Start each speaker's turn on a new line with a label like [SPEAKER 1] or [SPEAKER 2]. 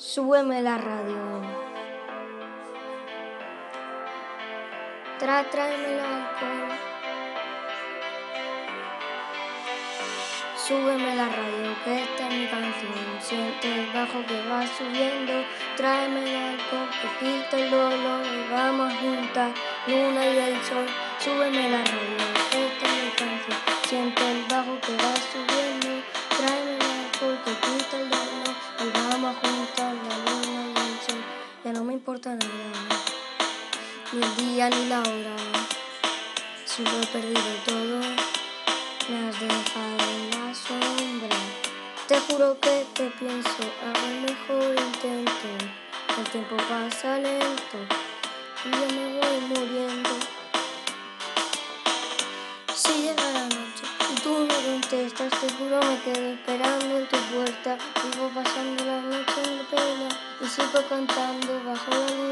[SPEAKER 1] Súbeme la radio. Tra, tráeme el alcohol. Súbeme la radio, que esta es mi canción. Siente el bajo que va subiendo. Tráeme el alcohol, que quita el dolor. Y vamos a juntar luna y el sol. Súbeme la radio, que esta es mi canción. Siente el bajo que va subiendo. Tráeme el alcohol, que quita el dolor. Y vamos a No me importa nada, ni el día ni la hora. Si lo he perdido todo, me has dejado en la sombra. Te juro que te pienso, hago el mejor intento. El tiempo pasa lento y yo me voy muriendo. Si llega la noche y tú no contestas, te juro me quedo esperando en tu puerta. Vivo pasando la noche sigo cantando bajo la llena.